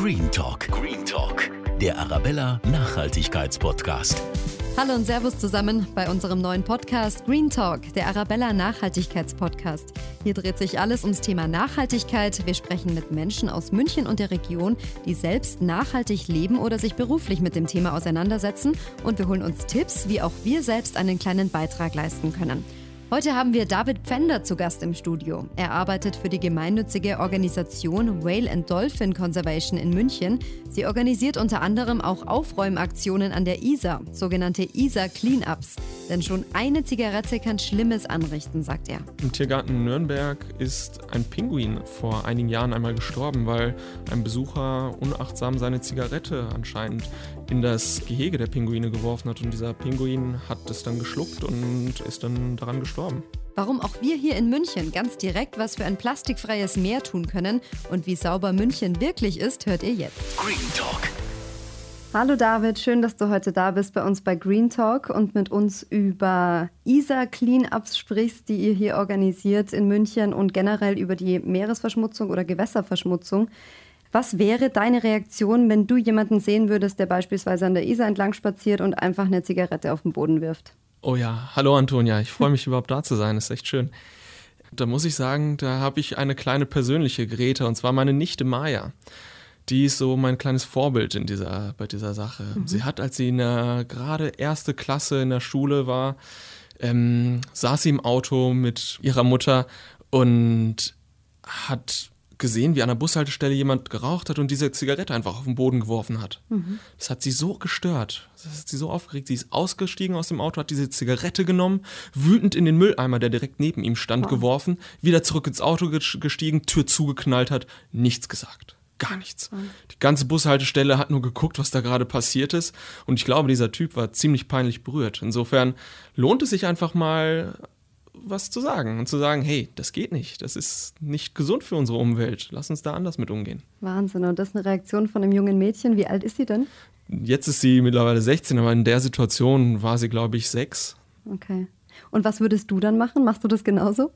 Green Talk. Green Talk. Der Arabella Nachhaltigkeitspodcast. Hallo und Servus zusammen bei unserem neuen Podcast Green Talk, der Arabella Nachhaltigkeitspodcast. Hier dreht sich alles ums Thema Nachhaltigkeit. Wir sprechen mit Menschen aus München und der Region, die selbst nachhaltig leben oder sich beruflich mit dem Thema auseinandersetzen. Und wir holen uns Tipps, wie auch wir selbst einen kleinen Beitrag leisten können. Heute haben wir David Pfänder zu Gast im Studio. Er arbeitet für die gemeinnützige Organisation Whale and Dolphin Conservation in München. Sie organisiert unter anderem auch Aufräumaktionen an der Isar, sogenannte Isar Cleanups. Denn schon eine Zigarette kann Schlimmes anrichten, sagt er. Im Tiergarten Nürnberg ist ein Pinguin vor einigen Jahren einmal gestorben, weil ein Besucher unachtsam seine Zigarette anscheinend in das Gehege der Pinguine geworfen hat. Und dieser Pinguin hat es dann geschluckt und ist dann daran gestorben. Warum auch wir hier in München ganz direkt was für ein plastikfreies Meer tun können und wie sauber München wirklich ist, hört ihr jetzt. Green Talk. Hallo David, schön, dass du heute da bist bei uns bei Green Talk und mit uns über ISA Cleanups sprichst, die ihr hier organisiert in München und generell über die Meeresverschmutzung oder Gewässerverschmutzung. Was wäre deine Reaktion, wenn du jemanden sehen würdest, der beispielsweise an der Isar entlang spaziert und einfach eine Zigarette auf den Boden wirft? Oh ja, hallo Antonia, ich freue mich überhaupt da zu sein, das ist echt schön. Da muss ich sagen, da habe ich eine kleine persönliche Grete und zwar meine Nichte Maya. Die ist so mein kleines Vorbild in dieser, bei dieser Sache. Mhm. Sie hat, als sie in der gerade erste Klasse in der Schule war, ähm, saß sie im Auto mit ihrer Mutter und hat gesehen, wie an der Bushaltestelle jemand geraucht hat und diese Zigarette einfach auf den Boden geworfen hat. Mhm. Das hat sie so gestört. Das hat sie so aufgeregt. Sie ist ausgestiegen aus dem Auto, hat diese Zigarette genommen, wütend in den Mülleimer, der direkt neben ihm stand, wow. geworfen, wieder zurück ins Auto gestiegen, Tür zugeknallt hat, nichts gesagt. Gar nichts. Die ganze Bushaltestelle hat nur geguckt, was da gerade passiert ist. Und ich glaube, dieser Typ war ziemlich peinlich berührt. Insofern lohnt es sich einfach mal, was zu sagen und zu sagen, hey, das geht nicht, das ist nicht gesund für unsere Umwelt, lass uns da anders mit umgehen. Wahnsinn, und das ist eine Reaktion von einem jungen Mädchen. Wie alt ist sie denn? Jetzt ist sie mittlerweile 16, aber in der Situation war sie, glaube ich, sechs. Okay. Und was würdest du dann machen? Machst du das genauso?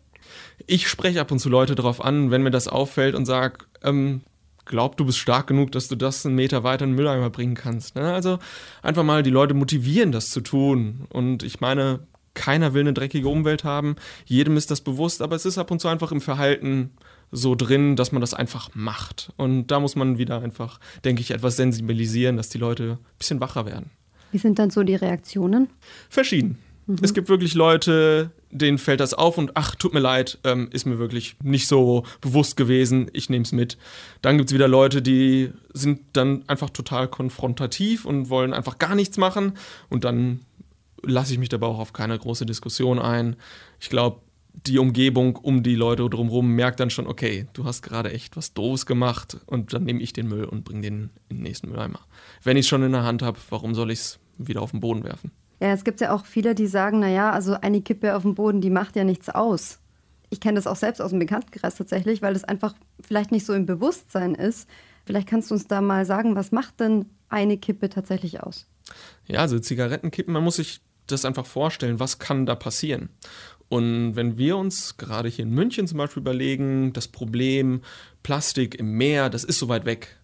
Ich spreche ab und zu Leute darauf an, wenn mir das auffällt und sage, ähm, glaub, du bist stark genug, dass du das einen Meter weiter in den Mülleimer bringen kannst. Ne? Also einfach mal die Leute motivieren, das zu tun. Und ich meine, keiner will eine dreckige Umwelt haben, jedem ist das bewusst, aber es ist ab und zu einfach im Verhalten so drin, dass man das einfach macht. Und da muss man wieder einfach, denke ich, etwas sensibilisieren, dass die Leute ein bisschen wacher werden. Wie sind dann so die Reaktionen? Verschieden. Mhm. Es gibt wirklich Leute, denen fällt das auf und ach, tut mir leid, ähm, ist mir wirklich nicht so bewusst gewesen, ich nehme es mit. Dann gibt es wieder Leute, die sind dann einfach total konfrontativ und wollen einfach gar nichts machen und dann lasse ich mich dabei auch auf keine große Diskussion ein. Ich glaube, die Umgebung um die Leute drumherum merkt dann schon, okay, du hast gerade echt was Doofes gemacht und dann nehme ich den Müll und bringe den in den nächsten Mülleimer. Wenn ich es schon in der Hand habe, warum soll ich es wieder auf den Boden werfen? Ja, es gibt ja auch viele, die sagen, naja, also eine Kippe auf dem Boden, die macht ja nichts aus. Ich kenne das auch selbst aus dem Bekanntenkreis tatsächlich, weil das einfach vielleicht nicht so im Bewusstsein ist. Vielleicht kannst du uns da mal sagen, was macht denn eine Kippe tatsächlich aus? Ja, also Zigarettenkippen, man muss sich das einfach vorstellen, was kann da passieren. Und wenn wir uns gerade hier in München zum Beispiel überlegen, das Problem Plastik im Meer, das ist so weit weg.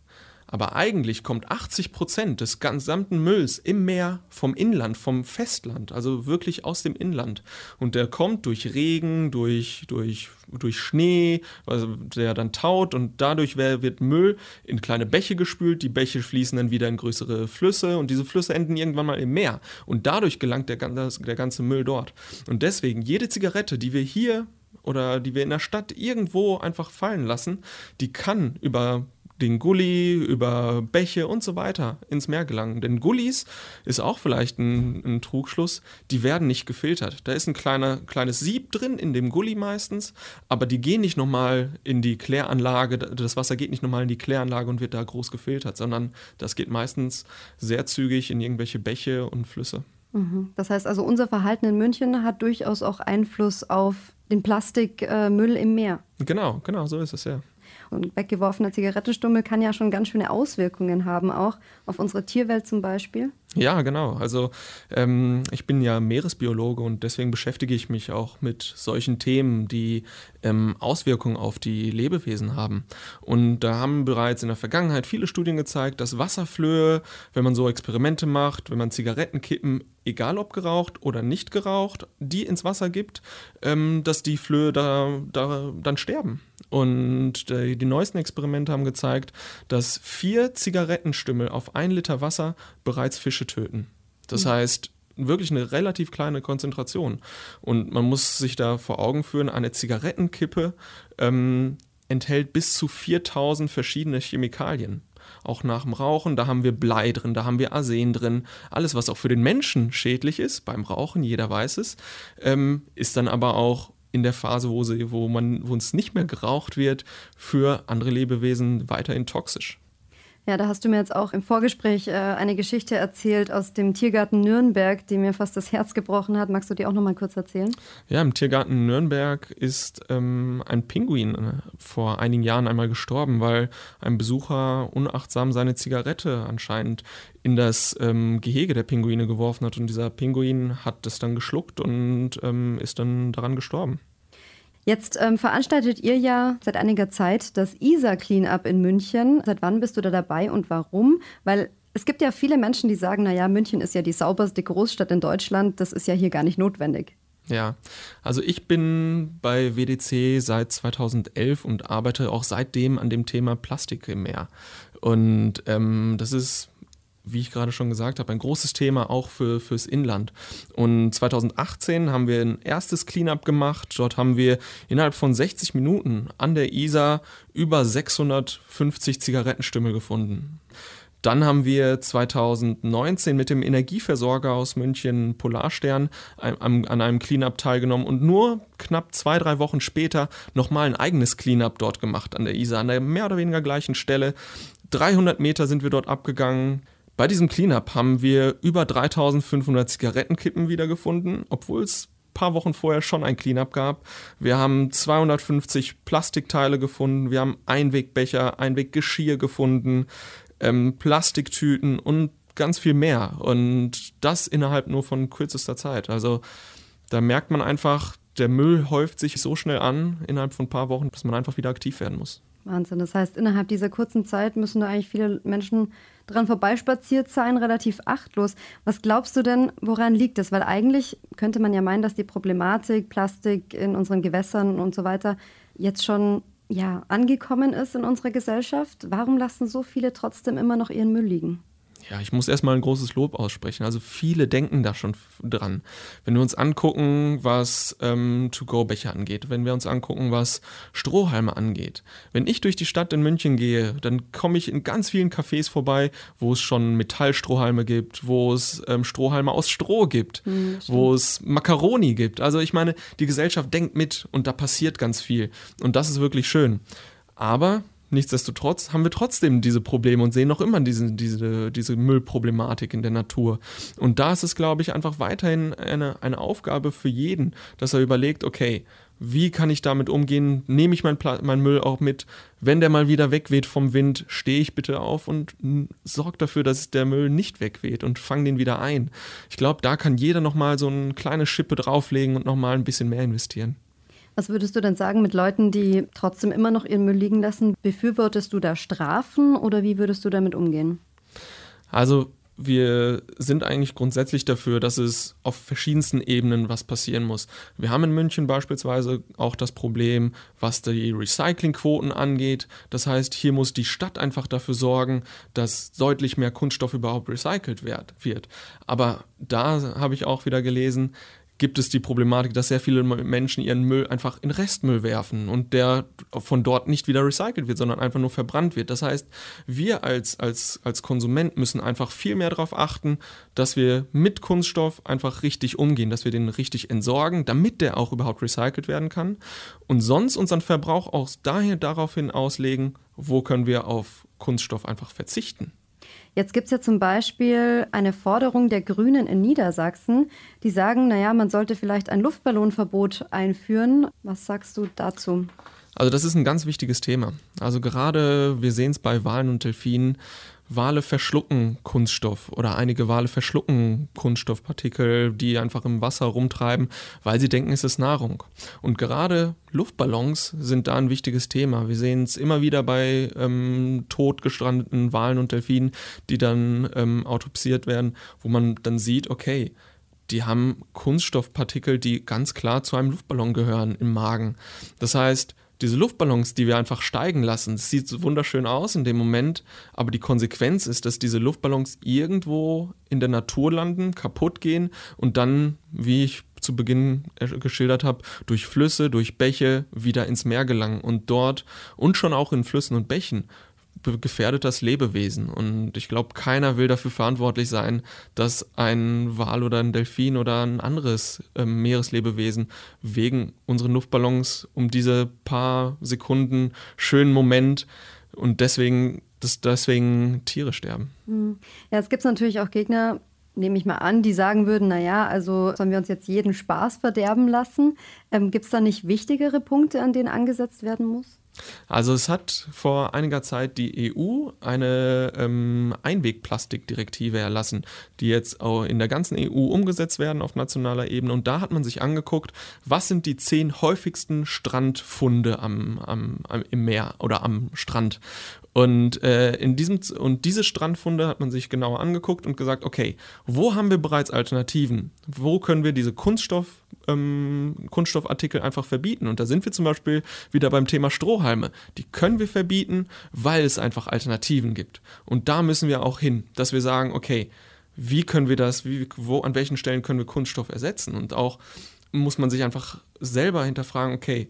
Aber eigentlich kommt 80 Prozent des gesamten Mülls im Meer vom Inland, vom Festland, also wirklich aus dem Inland. Und der kommt durch Regen, durch, durch, durch Schnee, also der dann taut und dadurch wird Müll in kleine Bäche gespült. Die Bäche fließen dann wieder in größere Flüsse und diese Flüsse enden irgendwann mal im Meer. Und dadurch gelangt der, der ganze Müll dort. Und deswegen, jede Zigarette, die wir hier oder die wir in der Stadt irgendwo einfach fallen lassen, die kann über den Gully, über Bäche und so weiter ins Meer gelangen. Denn Gullis ist auch vielleicht ein, ein, Trugschluss, die werden nicht gefiltert. Da ist ein kleiner, kleines Sieb drin in dem Gully meistens, aber die gehen nicht nochmal in die Kläranlage, das Wasser geht nicht nochmal in die Kläranlage und wird da groß gefiltert, sondern das geht meistens sehr zügig in irgendwelche Bäche und Flüsse. Mhm. Das heißt also, unser Verhalten in München hat durchaus auch Einfluss auf den Plastikmüll im Meer. Genau, genau, so ist es ja. Und weggeworfener Zigarettenstummel kann ja schon ganz schöne Auswirkungen haben, auch auf unsere Tierwelt zum Beispiel. Ja, genau. Also ähm, ich bin ja Meeresbiologe und deswegen beschäftige ich mich auch mit solchen Themen, die ähm, Auswirkungen auf die Lebewesen haben. Und da haben bereits in der Vergangenheit viele Studien gezeigt, dass Wasserflöhe, wenn man so Experimente macht, wenn man Zigarettenkippen, egal ob geraucht oder nicht geraucht, die ins Wasser gibt, ähm, dass die Flöhe da, da dann sterben. Und äh, die neuesten Experimente haben gezeigt, dass vier Zigarettenstümmel auf ein Liter Wasser bereits Fische töten. Das mhm. heißt, wirklich eine relativ kleine Konzentration. Und man muss sich da vor Augen führen, eine Zigarettenkippe ähm, enthält bis zu 4000 verschiedene Chemikalien. Auch nach dem Rauchen, da haben wir Blei drin, da haben wir Arsen drin. Alles, was auch für den Menschen schädlich ist, beim Rauchen, jeder weiß es, ähm, ist dann aber auch in der Phase, wo, sie, wo, man, wo uns nicht mehr geraucht wird, für andere Lebewesen weiterhin toxisch. Ja, da hast du mir jetzt auch im Vorgespräch äh, eine Geschichte erzählt aus dem Tiergarten Nürnberg, die mir fast das Herz gebrochen hat. Magst du die auch noch mal kurz erzählen? Ja, im Tiergarten Nürnberg ist ähm, ein Pinguin äh, vor einigen Jahren einmal gestorben, weil ein Besucher unachtsam seine Zigarette anscheinend in das ähm, Gehege der Pinguine geworfen hat und dieser Pinguin hat das dann geschluckt und ähm, ist dann daran gestorben. Jetzt ähm, veranstaltet ihr ja seit einiger Zeit das ISA Cleanup in München. Seit wann bist du da dabei und warum? Weil es gibt ja viele Menschen, die sagen, naja, München ist ja die sauberste Großstadt in Deutschland, das ist ja hier gar nicht notwendig. Ja, also ich bin bei WDC seit 2011 und arbeite auch seitdem an dem Thema Plastik im Meer. Und ähm, das ist wie ich gerade schon gesagt habe, ein großes Thema auch für, fürs Inland. Und 2018 haben wir ein erstes Cleanup gemacht. Dort haben wir innerhalb von 60 Minuten an der Isar über 650 Zigarettenstümmel gefunden. Dann haben wir 2019 mit dem Energieversorger aus München Polarstern an einem Cleanup teilgenommen und nur knapp zwei, drei Wochen später nochmal ein eigenes Cleanup dort gemacht an der Isar, an der mehr oder weniger gleichen Stelle. 300 Meter sind wir dort abgegangen. Bei diesem Cleanup haben wir über 3500 Zigarettenkippen wiedergefunden, obwohl es ein paar Wochen vorher schon ein Cleanup gab. Wir haben 250 Plastikteile gefunden, wir haben Einwegbecher, Einweggeschirr gefunden, ähm, Plastiktüten und ganz viel mehr. Und das innerhalb nur von kürzester Zeit. Also da merkt man einfach, der Müll häuft sich so schnell an innerhalb von ein paar Wochen, dass man einfach wieder aktiv werden muss. Wahnsinn. Das heißt, innerhalb dieser kurzen Zeit müssen da eigentlich viele Menschen dran vorbeispaziert sein, relativ achtlos. Was glaubst du denn, woran liegt das? Weil eigentlich könnte man ja meinen, dass die Problematik Plastik in unseren Gewässern und so weiter jetzt schon ja, angekommen ist in unserer Gesellschaft. Warum lassen so viele trotzdem immer noch ihren Müll liegen? Ja, ich muss erstmal ein großes Lob aussprechen. Also viele denken da schon dran. Wenn wir uns angucken, was ähm, To-Go-Becher angeht, wenn wir uns angucken, was Strohhalme angeht. Wenn ich durch die Stadt in München gehe, dann komme ich in ganz vielen Cafés vorbei, wo es schon Metallstrohhalme gibt, wo es ähm, Strohhalme aus Stroh gibt, mhm, wo es Macaroni gibt. Also ich meine, die Gesellschaft denkt mit und da passiert ganz viel. Und das ist wirklich schön. Aber Nichtsdestotrotz haben wir trotzdem diese Probleme und sehen noch immer diese, diese, diese Müllproblematik in der Natur. Und da ist es, glaube ich, einfach weiterhin eine, eine Aufgabe für jeden, dass er überlegt, okay, wie kann ich damit umgehen? Nehme ich meinen mein Müll auch mit? Wenn der mal wieder wegweht vom Wind, stehe ich bitte auf und sorge dafür, dass der Müll nicht wegweht und fange den wieder ein. Ich glaube, da kann jeder nochmal so eine kleine Schippe drauflegen und nochmal ein bisschen mehr investieren. Was würdest du denn sagen mit Leuten, die trotzdem immer noch ihren Müll liegen lassen? Befürwortest du da Strafen oder wie würdest du damit umgehen? Also wir sind eigentlich grundsätzlich dafür, dass es auf verschiedensten Ebenen was passieren muss. Wir haben in München beispielsweise auch das Problem, was die Recyclingquoten angeht. Das heißt, hier muss die Stadt einfach dafür sorgen, dass deutlich mehr Kunststoff überhaupt recycelt wird. Aber da habe ich auch wieder gelesen, gibt es die Problematik, dass sehr viele Menschen ihren Müll einfach in Restmüll werfen und der von dort nicht wieder recycelt wird, sondern einfach nur verbrannt wird. Das heißt, wir als, als, als Konsument müssen einfach viel mehr darauf achten, dass wir mit Kunststoff einfach richtig umgehen, dass wir den richtig entsorgen, damit der auch überhaupt recycelt werden kann und sonst unseren Verbrauch auch daher daraufhin auslegen, wo können wir auf Kunststoff einfach verzichten. Jetzt gibt es ja zum Beispiel eine Forderung der Grünen in Niedersachsen, die sagen, naja, man sollte vielleicht ein Luftballonverbot einführen. Was sagst du dazu? Also das ist ein ganz wichtiges Thema. Also gerade, wir sehen es bei Walen und Delfinen, Wale verschlucken Kunststoff oder einige Wale verschlucken Kunststoffpartikel, die einfach im Wasser rumtreiben, weil sie denken, es ist Nahrung. Und gerade Luftballons sind da ein wichtiges Thema. Wir sehen es immer wieder bei ähm, totgestrandeten Walen und Delfinen, die dann ähm, autopsiert werden, wo man dann sieht, okay, die haben Kunststoffpartikel, die ganz klar zu einem Luftballon gehören im Magen. Das heißt, diese Luftballons, die wir einfach steigen lassen, das sieht so wunderschön aus in dem Moment, aber die Konsequenz ist, dass diese Luftballons irgendwo in der Natur landen, kaputt gehen und dann, wie ich zu Beginn geschildert habe, durch Flüsse, durch Bäche wieder ins Meer gelangen und dort und schon auch in Flüssen und Bächen gefährdet das Lebewesen. Und ich glaube, keiner will dafür verantwortlich sein, dass ein Wal oder ein Delfin oder ein anderes äh, Meereslebewesen wegen unseren Luftballons um diese paar Sekunden schönen Moment und deswegen, dass deswegen Tiere sterben. Hm. Ja, es gibt natürlich auch Gegner, nehme ich mal an, die sagen würden, naja, also sollen wir uns jetzt jeden Spaß verderben lassen? Ähm, gibt es da nicht wichtigere Punkte, an denen angesetzt werden muss? Also es hat vor einiger Zeit die EU eine ähm, Einwegplastikdirektive erlassen, die jetzt auch in der ganzen EU umgesetzt werden auf nationaler Ebene. Und da hat man sich angeguckt, was sind die zehn häufigsten Strandfunde am, am, am im Meer oder am Strand. Und, äh, in diesem, und diese Strandfunde hat man sich genauer angeguckt und gesagt, okay, wo haben wir bereits Alternativen? Wo können wir diese Kunststoff, ähm, Kunststoffartikel einfach verbieten? Und da sind wir zum Beispiel wieder beim Thema Strohhalme. Die können wir verbieten, weil es einfach Alternativen gibt. Und da müssen wir auch hin, dass wir sagen, okay, wie können wir das, wie, wo, an welchen Stellen können wir Kunststoff ersetzen? Und auch muss man sich einfach selber hinterfragen, okay,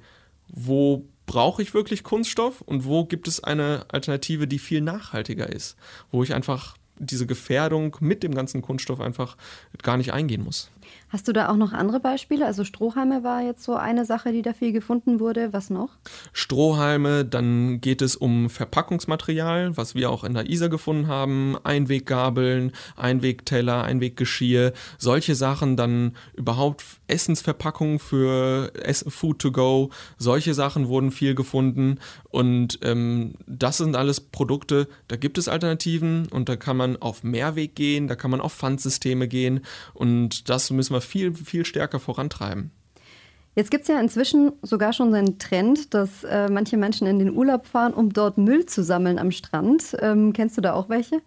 wo brauche ich wirklich Kunststoff und wo gibt es eine Alternative, die viel nachhaltiger ist, wo ich einfach diese Gefährdung mit dem ganzen Kunststoff einfach gar nicht eingehen muss. Hast du da auch noch andere Beispiele? Also Strohhalme war jetzt so eine Sache, die da viel gefunden wurde. Was noch? Strohhalme, dann geht es um Verpackungsmaterial, was wir auch in der ISA gefunden haben. Einweggabeln, Einwegteller, Einweggeschirr, solche Sachen. Dann überhaupt Essensverpackungen für Food to go. Solche Sachen wurden viel gefunden. Und ähm, das sind alles Produkte, da gibt es Alternativen und da kann man auf Mehrweg gehen, da kann man auf Pfandsysteme gehen. Und das müssen wir viel, viel stärker vorantreiben. Jetzt gibt es ja inzwischen sogar schon so einen Trend, dass äh, manche Menschen in den Urlaub fahren, um dort Müll zu sammeln am Strand. Ähm, kennst du da auch welche?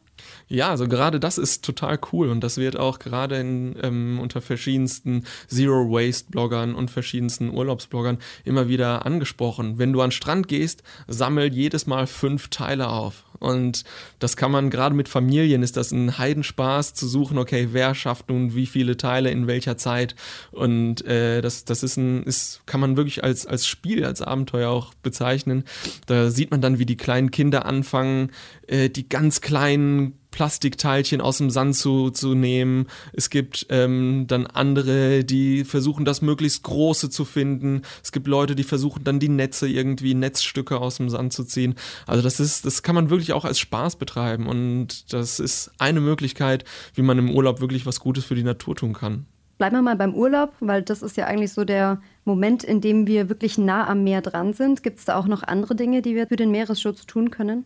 Ja, also gerade das ist total cool und das wird auch gerade in, ähm, unter verschiedensten Zero Waste Bloggern und verschiedensten Urlaubsbloggern immer wieder angesprochen. Wenn du an den Strand gehst, sammel jedes Mal fünf Teile auf. Und das kann man gerade mit Familien, ist das ein Heidenspaß zu suchen, okay, wer schafft nun wie viele Teile in welcher Zeit. Und äh, das, das ist ein, ist, kann man wirklich als, als Spiel, als Abenteuer auch bezeichnen. Da sieht man dann, wie die kleinen Kinder anfangen, äh, die ganz kleinen Plastikteilchen aus dem Sand zu, zu nehmen. Es gibt ähm, dann andere, die versuchen, das möglichst große zu finden. Es gibt Leute, die versuchen dann die Netze irgendwie, Netzstücke aus dem Sand zu ziehen. Also das ist, das kann man wirklich auch als Spaß betreiben und das ist eine Möglichkeit, wie man im Urlaub wirklich was Gutes für die Natur tun kann. Bleiben wir mal beim Urlaub, weil das ist ja eigentlich so der Moment, in dem wir wirklich nah am Meer dran sind. Gibt es da auch noch andere Dinge, die wir für den Meeresschutz tun können?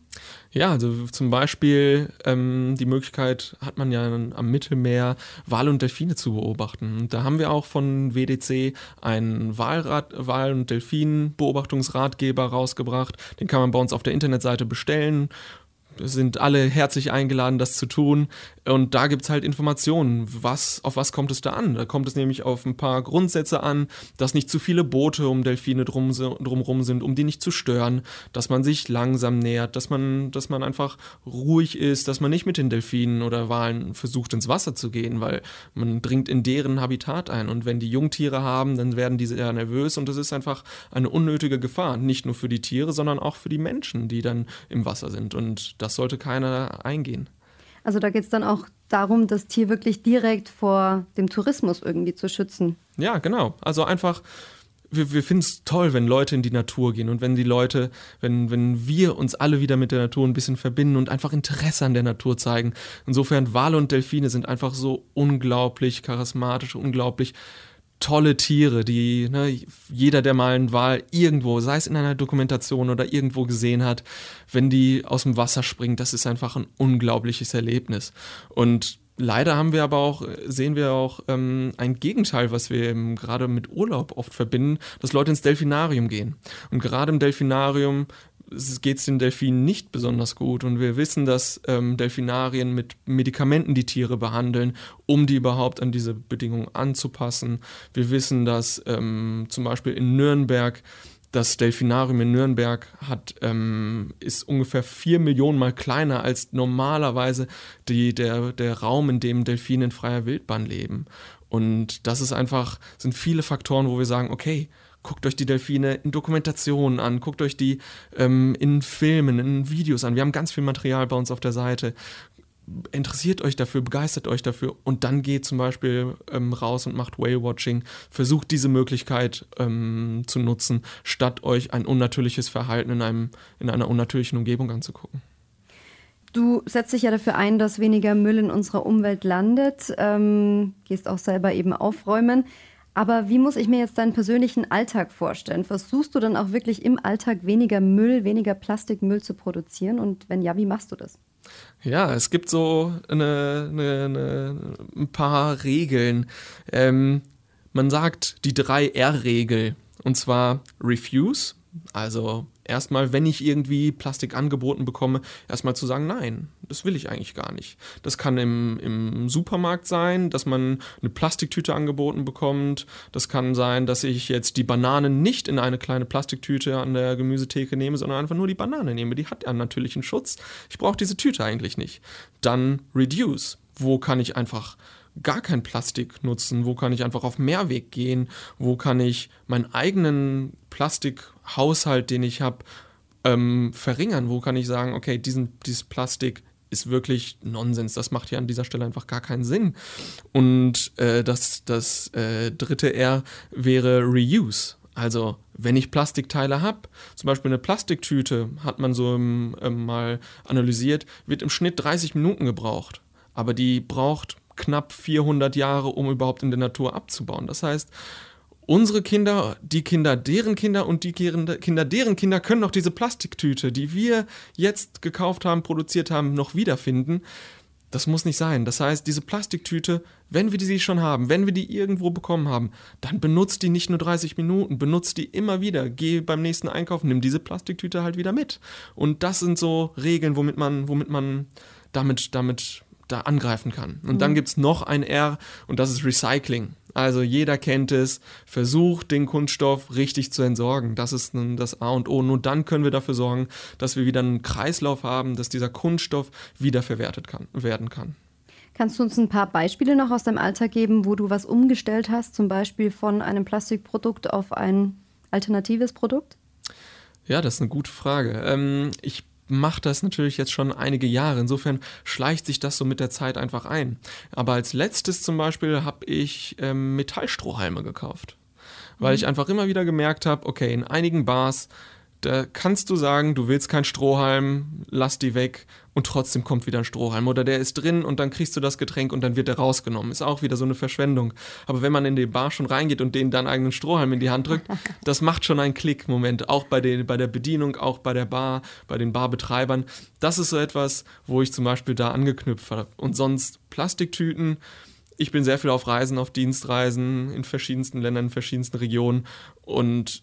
Ja, also zum Beispiel ähm, die Möglichkeit hat man ja am Mittelmeer Wale und Delfine zu beobachten. Und da haben wir auch von WDC einen Walrat, Wal- und Delfin-Beobachtungsratgeber rausgebracht. Den kann man bei uns auf der Internetseite bestellen sind alle herzlich eingeladen, das zu tun. Und da gibt es halt Informationen. Was, auf was kommt es da an? Da kommt es nämlich auf ein paar Grundsätze an, dass nicht zu viele Boote um Delfine drum, drumherum sind, um die nicht zu stören, dass man sich langsam nähert, dass man, dass man einfach ruhig ist, dass man nicht mit den Delfinen oder Walen versucht, ins Wasser zu gehen, weil man dringt in deren Habitat ein. Und wenn die Jungtiere haben, dann werden diese eher nervös und das ist einfach eine unnötige Gefahr. Nicht nur für die Tiere, sondern auch für die Menschen, die dann im Wasser sind. Und das sollte keiner eingehen. Also da geht es dann auch darum, das Tier wirklich direkt vor dem Tourismus irgendwie zu schützen. Ja, genau. Also einfach, wir, wir finden es toll, wenn Leute in die Natur gehen und wenn die Leute, wenn, wenn wir uns alle wieder mit der Natur ein bisschen verbinden und einfach Interesse an der Natur zeigen. Insofern, Wale und Delfine sind einfach so unglaublich charismatisch, unglaublich tolle Tiere, die ne, jeder, der mal einen Wal irgendwo, sei es in einer Dokumentation oder irgendwo gesehen hat, wenn die aus dem Wasser springen, das ist einfach ein unglaubliches Erlebnis. Und leider haben wir aber auch, sehen wir auch ähm, ein Gegenteil, was wir gerade mit Urlaub oft verbinden, dass Leute ins Delfinarium gehen. Und gerade im Delfinarium geht es den Delfinen nicht besonders gut. Und wir wissen, dass ähm, Delfinarien mit Medikamenten die Tiere behandeln, um die überhaupt an diese Bedingungen anzupassen. Wir wissen, dass ähm, zum Beispiel in Nürnberg das Delfinarium in Nürnberg hat, ähm, ist ungefähr vier Millionen mal kleiner als normalerweise die, der, der Raum, in dem Delfine in freier Wildbahn leben. Und das ist einfach, sind viele Faktoren, wo wir sagen, okay, guckt euch die Delfine in Dokumentationen an, guckt euch die ähm, in Filmen, in Videos an. Wir haben ganz viel Material bei uns auf der Seite. Interessiert euch dafür, begeistert euch dafür und dann geht zum Beispiel ähm, raus und macht Whale-Watching. Versucht diese Möglichkeit ähm, zu nutzen, statt euch ein unnatürliches Verhalten in, einem, in einer unnatürlichen Umgebung anzugucken. Du setzt dich ja dafür ein, dass weniger Müll in unserer Umwelt landet, ähm, gehst auch selber eben aufräumen. Aber wie muss ich mir jetzt deinen persönlichen Alltag vorstellen? Versuchst du dann auch wirklich im Alltag weniger Müll, weniger Plastikmüll zu produzieren? Und wenn ja, wie machst du das? Ja, es gibt so eine, eine, eine, ein paar Regeln. Ähm, man sagt die 3R-Regel. Und zwar Refuse, also erstmal, wenn ich irgendwie Plastik angeboten bekomme, erstmal zu sagen, nein, das will ich eigentlich gar nicht. Das kann im, im Supermarkt sein, dass man eine Plastiktüte angeboten bekommt. Das kann sein, dass ich jetzt die Bananen nicht in eine kleine Plastiktüte an der Gemüsetheke nehme, sondern einfach nur die Banane nehme. Die hat ja einen Schutz. Ich brauche diese Tüte eigentlich nicht. Dann Reduce. Wo kann ich einfach gar kein Plastik nutzen? Wo kann ich einfach auf Mehrweg gehen? Wo kann ich meinen eigenen Plastikhaushalt, den ich habe, ähm, verringern? Wo kann ich sagen, okay, diesen, dieses Plastik ist wirklich Nonsens. Das macht hier an dieser Stelle einfach gar keinen Sinn. Und äh, das, das äh, dritte R wäre Reuse. Also, wenn ich Plastikteile habe, zum Beispiel eine Plastiktüte, hat man so ähm, mal analysiert, wird im Schnitt 30 Minuten gebraucht. Aber die braucht knapp 400 Jahre, um überhaupt in der Natur abzubauen. Das heißt, unsere Kinder, die Kinder deren Kinder und die Kinder deren Kinder können noch diese Plastiktüte, die wir jetzt gekauft haben, produziert haben, noch wiederfinden. Das muss nicht sein. Das heißt, diese Plastiktüte, wenn wir die schon haben, wenn wir die irgendwo bekommen haben, dann benutzt die nicht nur 30 Minuten, benutzt die immer wieder. Geh beim nächsten Einkauf, nimm diese Plastiktüte halt wieder mit. Und das sind so Regeln, womit man, womit man damit, damit da angreifen kann. Und mhm. dann gibt es noch ein R und das ist Recycling. Also jeder kennt es, versucht den Kunststoff richtig zu entsorgen. Das ist das A und O. Nur dann können wir dafür sorgen, dass wir wieder einen Kreislauf haben, dass dieser Kunststoff wiederverwertet kann, werden kann. Kannst du uns ein paar Beispiele noch aus deinem Alltag geben, wo du was umgestellt hast, zum Beispiel von einem Plastikprodukt auf ein alternatives Produkt? Ja, das ist eine gute Frage. Ähm, ich mache das natürlich jetzt schon einige Jahre. Insofern schleicht sich das so mit der Zeit einfach ein. Aber als letztes zum Beispiel habe ich ähm, Metallstrohhalme gekauft. Weil mhm. ich einfach immer wieder gemerkt habe, okay, in einigen Bars da kannst du sagen, du willst keinen Strohhalm, lass die weg und trotzdem kommt wieder ein Strohhalm. Oder der ist drin und dann kriegst du das Getränk und dann wird der rausgenommen. Ist auch wieder so eine Verschwendung. Aber wenn man in die Bar schon reingeht und denen dann eigenen Strohhalm in die Hand drückt, das macht schon einen Klick-Moment. Auch bei, den, bei der Bedienung, auch bei der Bar, bei den Barbetreibern. Das ist so etwas, wo ich zum Beispiel da angeknüpft habe. Und sonst Plastiktüten. Ich bin sehr viel auf Reisen, auf Dienstreisen in verschiedensten Ländern, in verschiedensten Regionen. Und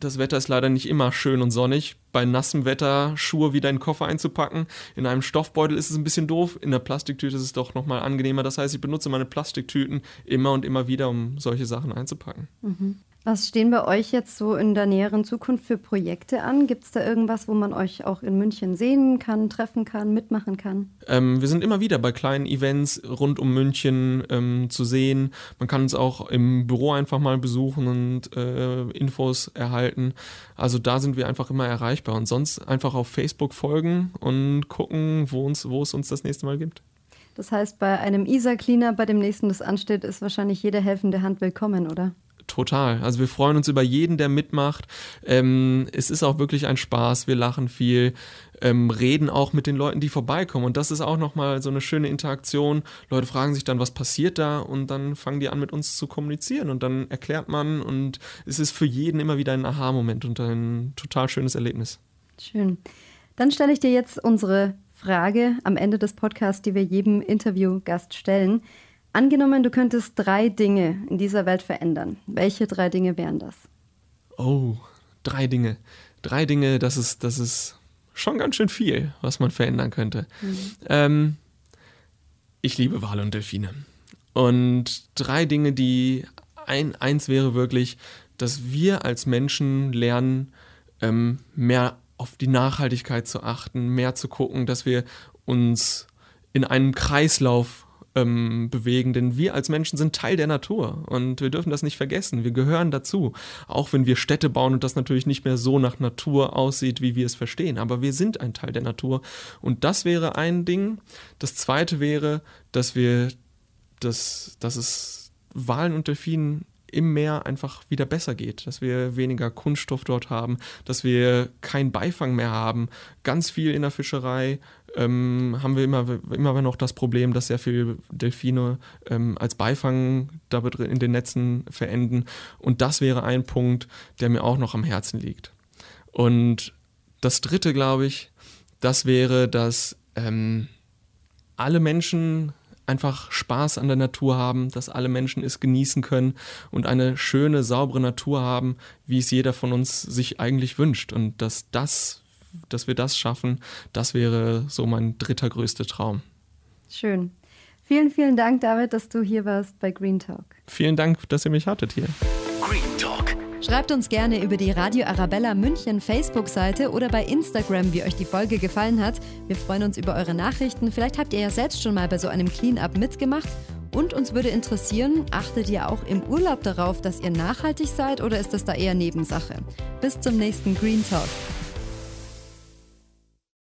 das Wetter ist leider nicht immer schön und sonnig. Bei nassem Wetter Schuhe wieder in den Koffer einzupacken. In einem Stoffbeutel ist es ein bisschen doof. In der Plastiktüte ist es doch nochmal angenehmer. Das heißt, ich benutze meine Plastiktüten immer und immer wieder, um solche Sachen einzupacken. Mhm. Was stehen bei euch jetzt so in der näheren Zukunft für Projekte an? Gibt es da irgendwas, wo man euch auch in München sehen kann, treffen kann, mitmachen kann? Ähm, wir sind immer wieder bei kleinen Events rund um München ähm, zu sehen. Man kann uns auch im Büro einfach mal besuchen und äh, Infos erhalten. Also da sind wir einfach immer erreichbar. Und sonst einfach auf Facebook folgen und gucken, wo, uns, wo es uns das nächste Mal gibt. Das heißt, bei einem ISA-Cleaner, bei dem nächsten, das ansteht, ist wahrscheinlich jede helfende Hand willkommen, oder? Total. Also wir freuen uns über jeden, der mitmacht. Ähm, es ist auch wirklich ein Spaß. Wir lachen viel, ähm, reden auch mit den Leuten, die vorbeikommen. Und das ist auch nochmal so eine schöne Interaktion. Leute fragen sich dann, was passiert da? Und dann fangen die an, mit uns zu kommunizieren. Und dann erklärt man. Und es ist für jeden immer wieder ein Aha-Moment und ein total schönes Erlebnis. Schön. Dann stelle ich dir jetzt unsere Frage am Ende des Podcasts, die wir jedem Interviewgast stellen. Angenommen, du könntest drei Dinge in dieser Welt verändern. Welche drei Dinge wären das? Oh, drei Dinge. Drei Dinge, das ist, das ist schon ganz schön viel, was man verändern könnte. Mhm. Ähm, ich liebe Wale und Delfine. Und drei Dinge, die ein, eins wäre wirklich, dass wir als Menschen lernen, ähm, mehr auf die Nachhaltigkeit zu achten, mehr zu gucken, dass wir uns in einem Kreislauf ähm, bewegen, denn wir als Menschen sind Teil der Natur und wir dürfen das nicht vergessen. Wir gehören dazu, auch wenn wir Städte bauen und das natürlich nicht mehr so nach Natur aussieht, wie wir es verstehen, aber wir sind ein Teil der Natur und das wäre ein Ding. Das zweite wäre, dass wir, das, dass es Walen und Delfinen im Meer einfach wieder besser geht, dass wir weniger Kunststoff dort haben, dass wir keinen Beifang mehr haben. Ganz viel in der Fischerei ähm, haben wir immer, immer noch das Problem, dass sehr viele Delfine ähm, als Beifang da in den Netzen verenden. Und das wäre ein Punkt, der mir auch noch am Herzen liegt. Und das dritte, glaube ich, das wäre, dass ähm, alle Menschen einfach Spaß an der Natur haben, dass alle Menschen es genießen können und eine schöne, saubere Natur haben, wie es jeder von uns sich eigentlich wünscht. Und dass das, dass wir das schaffen, das wäre so mein dritter größter Traum. Schön. Vielen, vielen Dank, David, dass du hier warst bei Green Talk. Vielen Dank, dass ihr mich hattet hier. Green Talk Schreibt uns gerne über die Radio Arabella München Facebook-Seite oder bei Instagram, wie euch die Folge gefallen hat. Wir freuen uns über eure Nachrichten. Vielleicht habt ihr ja selbst schon mal bei so einem Clean-up mitgemacht. Und uns würde interessieren, achtet ihr auch im Urlaub darauf, dass ihr nachhaltig seid oder ist das da eher Nebensache? Bis zum nächsten Green Talk.